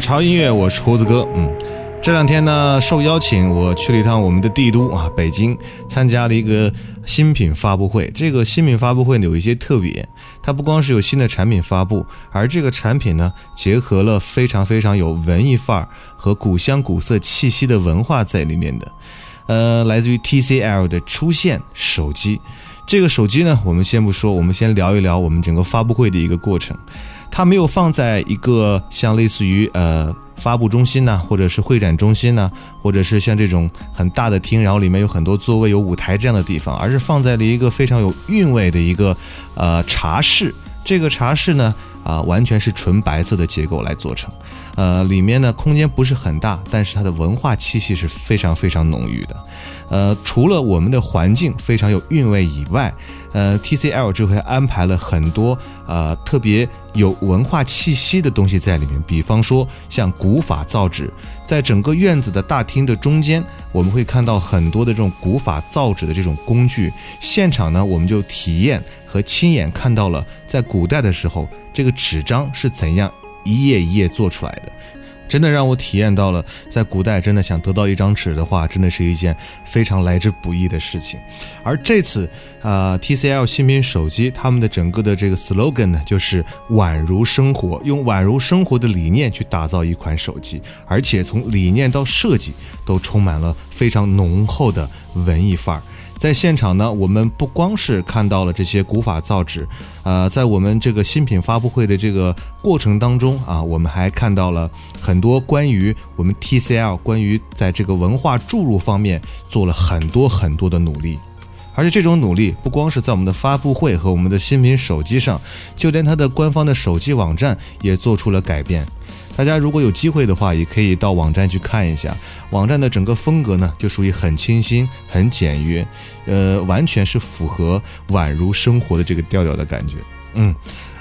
潮音乐，我是胡子哥。嗯，这两天呢，受邀请我去了一趟我们的帝都啊，北京，参加了一个新品发布会。这个新品发布会呢，有一些特别，它不光是有新的产品发布，而这个产品呢，结合了非常非常有文艺范儿和古香古色气息的文化在里面的。呃，来自于 TCL 的出现手机。这个手机呢，我们先不说，我们先聊一聊我们整个发布会的一个过程。它没有放在一个像类似于呃发布中心呐，或者是会展中心呐，或者是像这种很大的厅，然后里面有很多座位、有舞台这样的地方，而是放在了一个非常有韵味的一个呃茶室。这个茶室呢，啊，完全是纯白色的结构来做成，呃，里面呢空间不是很大，但是它的文化气息是非常非常浓郁的。呃，除了我们的环境非常有韵味以外，呃，TCL 这回安排了很多呃特别有文化气息的东西在里面，比方说像古法造纸，在整个院子的大厅的中间，我们会看到很多的这种古法造纸的这种工具。现场呢，我们就体验和亲眼看到了在古代的时候，这个纸张是怎样一页一页做出来的。真的让我体验到了，在古代真的想得到一张纸的话，真的是一件非常来之不易的事情。而这次，呃，TCL 新品手机，他们的整个的这个 slogan 呢，就是宛如生活，用宛如生活的理念去打造一款手机，而且从理念到设计都充满了非常浓厚的文艺范儿。在现场呢，我们不光是看到了这些古法造纸，呃，在我们这个新品发布会的这个过程当中啊，我们还看到了很多关于我们 TCL 关于在这个文化注入方面做了很多很多的努力，而且这种努力不光是在我们的发布会和我们的新品手机上，就连它的官方的手机网站也做出了改变。大家如果有机会的话，也可以到网站去看一下。网站的整个风格呢，就属于很清新、很简约，呃，完全是符合宛如生活的这个调调的感觉。嗯，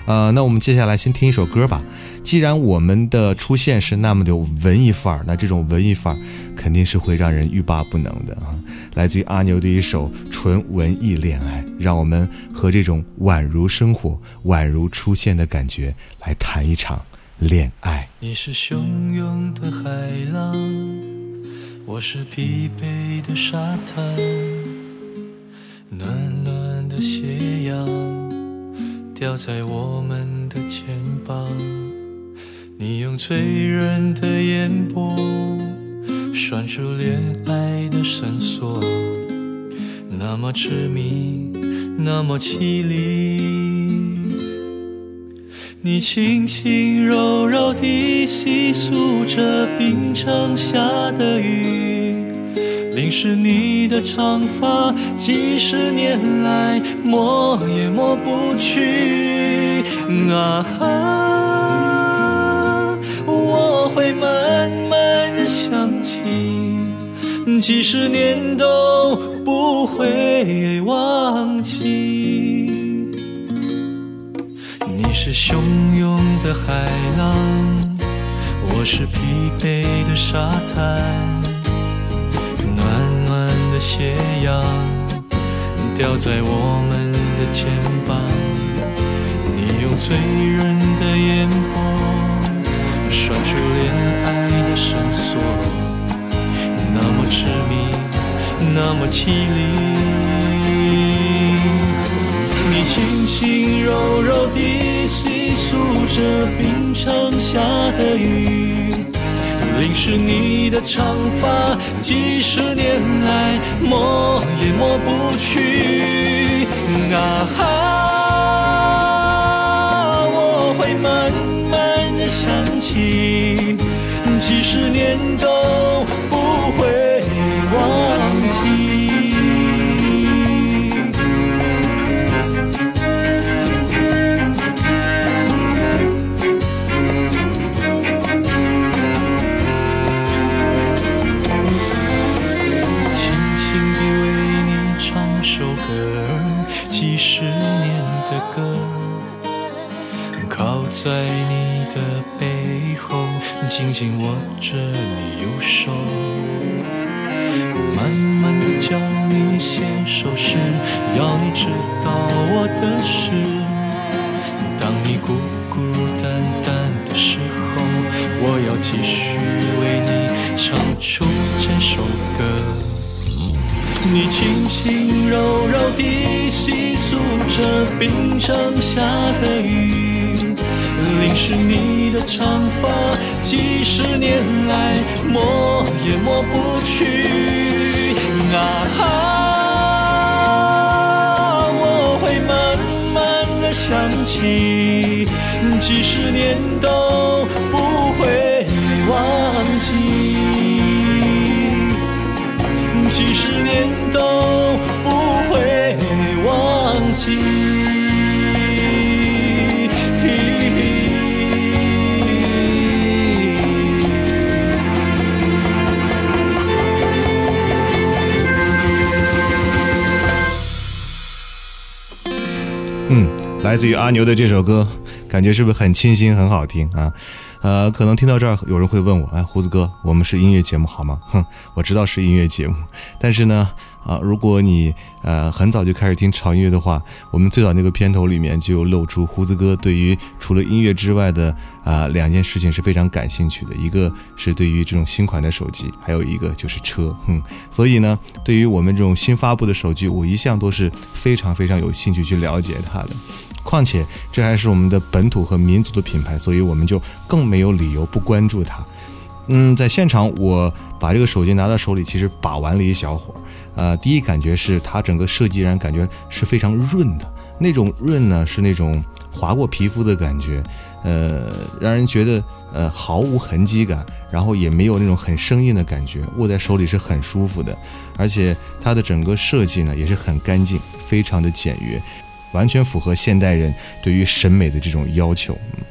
呃，那我们接下来先听一首歌吧。既然我们的出现是那么的文艺范儿，那这种文艺范儿肯定是会让人欲罢不能的啊。来自于阿牛的一首纯文艺恋爱，让我们和这种宛如生活、宛如出现的感觉来谈一场。恋爱。你是汹涌的海浪，我是疲惫的沙滩，暖暖的斜阳掉在我们的肩膀。你用醉人的眼波拴住恋爱的绳索，那么痴迷，那么凄厉。你轻轻柔柔地细诉着冰城下的雨，淋湿你的长发，几十年来抹也抹不去。啊，我会慢慢的想起，几十年都不会忘记。汹涌的海浪，我是疲惫的沙滩，暖暖的斜阳掉在我们的肩膀。你用醉人的眼波拴住恋爱的绳索。那么痴迷，那么凄厉。你轻轻柔柔地细诉着冰城下的雨，淋湿你的长发，几十年来抹也抹不去。啊首歌儿，几十年的歌，靠在你的背后，紧紧握着你右手，慢慢的教你写首诗，要你知道我的事。当你孤孤单单的时候，我要继续为你唱出这首歌。你轻轻柔柔地细诉着冰城下的雨，淋湿你的长发，几十年来抹也抹不去。啊哈，我会慢慢的想起，几十年都来自于阿牛的这首歌，感觉是不是很清新、很好听啊？呃，可能听到这儿，有人会问我，哎，胡子哥，我们是音乐节目好吗？哼，我知道是音乐节目，但是呢，啊，如果你呃很早就开始听潮音乐的话，我们最早那个片头里面就露出胡子哥对于除了音乐之外的啊、两件事情是非常感兴趣的，一个是对于这种新款的手机，还有一个就是车，哼，所以呢，对于我们这种新发布的手机，我一向都是非常非常有兴趣去了解它的。况且这还是我们的本土和民族的品牌，所以我们就更没有理由不关注它。嗯，在现场我把这个手机拿到手里，其实把玩了一小会儿。呃，第一感觉是它整个设计让人感觉是非常润的，那种润呢是那种划过皮肤的感觉，呃，让人觉得呃毫无痕迹感，然后也没有那种很生硬的感觉，握在手里是很舒服的，而且它的整个设计呢也是很干净，非常的简约。完全符合现代人对于审美的这种要求，嗯，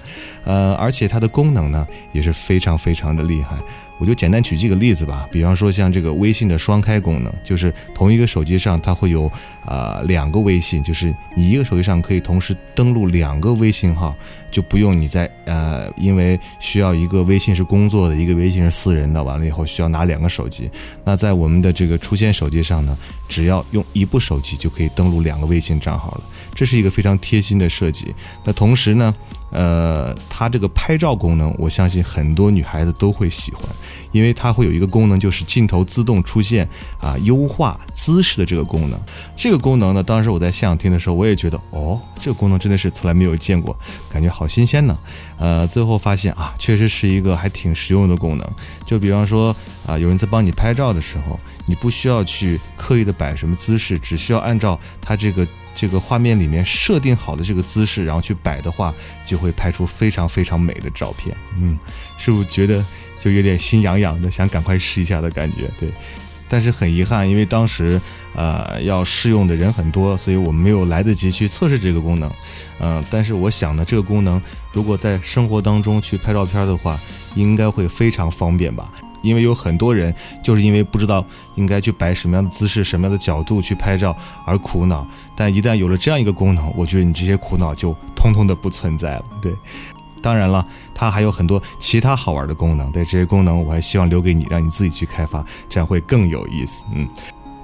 呃，而且它的功能呢也是非常非常的厉害。我就简单举几个例子吧，比方说像这个微信的双开功能，就是同一个手机上它会有啊、两个微信，就是你一个手机上可以同时登录两个微信号，就不用你在呃，因为需要一个微信是工作的，一个微信是私人的，完了以后需要拿两个手机。那在我们的这个出现手机上呢，只要用一部手机就可以登录两个微信账号了，这是一个非常贴心的设计。那同时呢，呃，它这个拍照功能，我相信很多女孩子都会喜欢，因为它会有一个功能，就是镜头自动出现啊，优化姿势的这个功能。这个功能呢，当时我在现场听的时候，我也觉得，哦，这个功能真的是从来没有见过，感觉好新鲜呢。呃，最后发现啊，确实是一个还挺实用的功能。就比方说啊，有人在帮你拍照的时候，你不需要去刻意的摆什么姿势，只需要按照它这个这个画面里面设定好的这个姿势，然后去摆的话，就会拍出非常非常美的照片。嗯，是不是觉得就有点心痒痒的，想赶快试一下的感觉？对。但是很遗憾，因为当时呃要试用的人很多，所以我没有来得及去测试这个功能。嗯、但是我想呢，这个功能如果在生活当中去拍照片的话，应该会非常方便吧。因为有很多人就是因为不知道应该去摆什么样的姿势、什么样的角度去拍照而苦恼，但一旦有了这样一个功能，我觉得你这些苦恼就通通的不存在了。对，当然了，它还有很多其他好玩的功能，对这些功能我还希望留给你，让你自己去开发，这样会更有意思。嗯。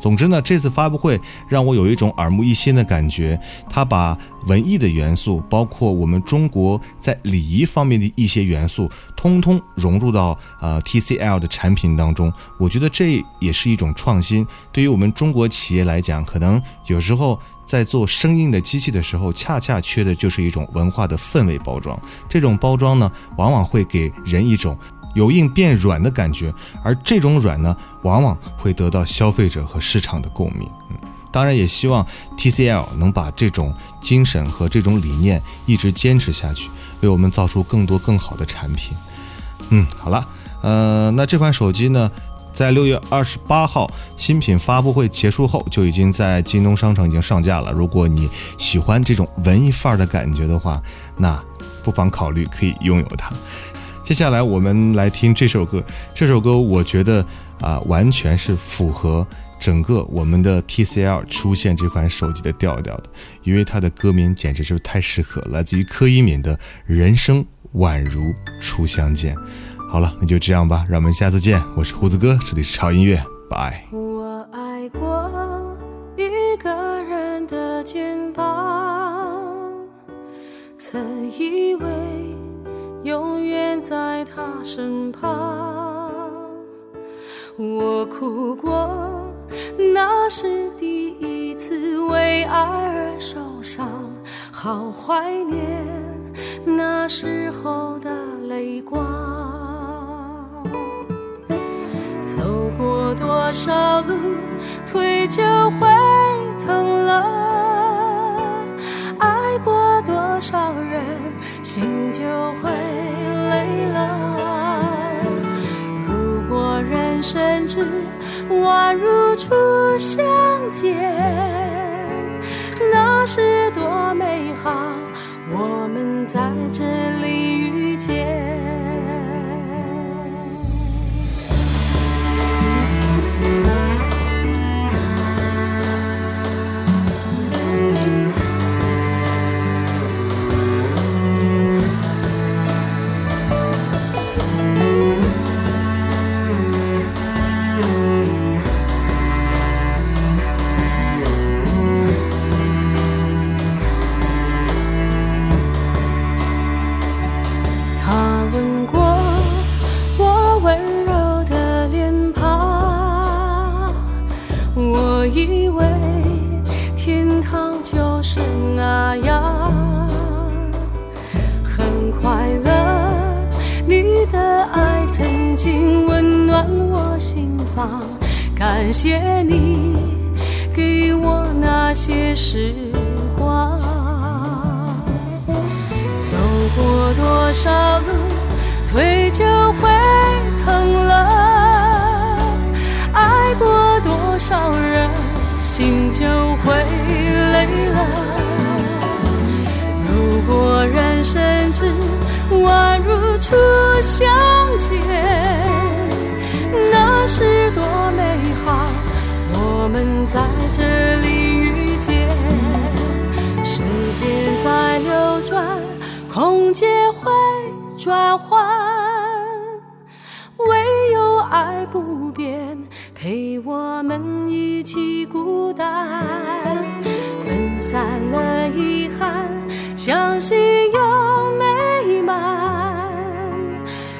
总之呢，这次发布会让我有一种耳目一新的感觉。他把文艺的元素，包括我们中国在礼仪方面的一些元素，通通融入到呃 TCL 的产品当中。我觉得这也是一种创新。对于我们中国企业来讲，可能有时候在做生硬的机器的时候，恰恰缺的就是一种文化的氛围包装。这种包装呢，往往会给人一种。由硬变软的感觉，而这种软呢，往往会得到消费者和市场的共鸣。嗯，当然也希望 TCL 能把这种精神和这种理念一直坚持下去，为我们造出更多更好的产品。嗯，好了，呃，那这款手机呢，在六月二十八号新品发布会结束后，就已经在京东商城已经上架了。如果你喜欢这种文艺范儿的感觉的话，那不妨考虑可以拥有它。接下来我们来听这首歌，这首歌我觉得啊，完全是符合整个我们的 TCL 出现这款手机的调调的，因为它的歌名简直就是太适合，来自于柯以敏的《人生宛如初相见》。好了，那就这样吧，让我们下次见。我是胡子哥，这里是超音乐，拜。我爱过一个人的肩膀，曾以为。永远在他身旁，我哭过，那是第一次为爱而受伤，好怀念那时候的泪光。走过多少路，腿就会疼了；爱过多少人，心就会。了。如果人生只宛如初相见，那是多美好。我们在这里遇见。天堂就是那样很快乐你的爱曾经温暖我心房感谢你给我那些时光。走过多少路腿就会疼了爱过多少人心就会累了。如果人生只宛如初相见。那是多美好，我们在这里遇见。时间在流转，空间会转换，唯有爱不变，陪我们一起孤单。散了遗憾，相信有美满，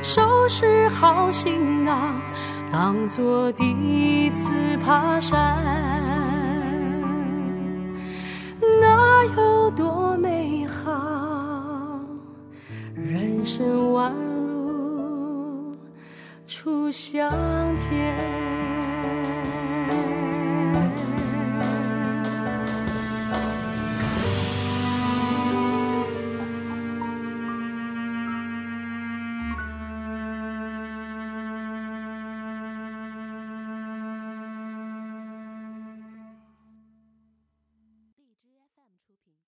收拾好行囊。当作第一次爬山，那有多美好？人生宛如初相见。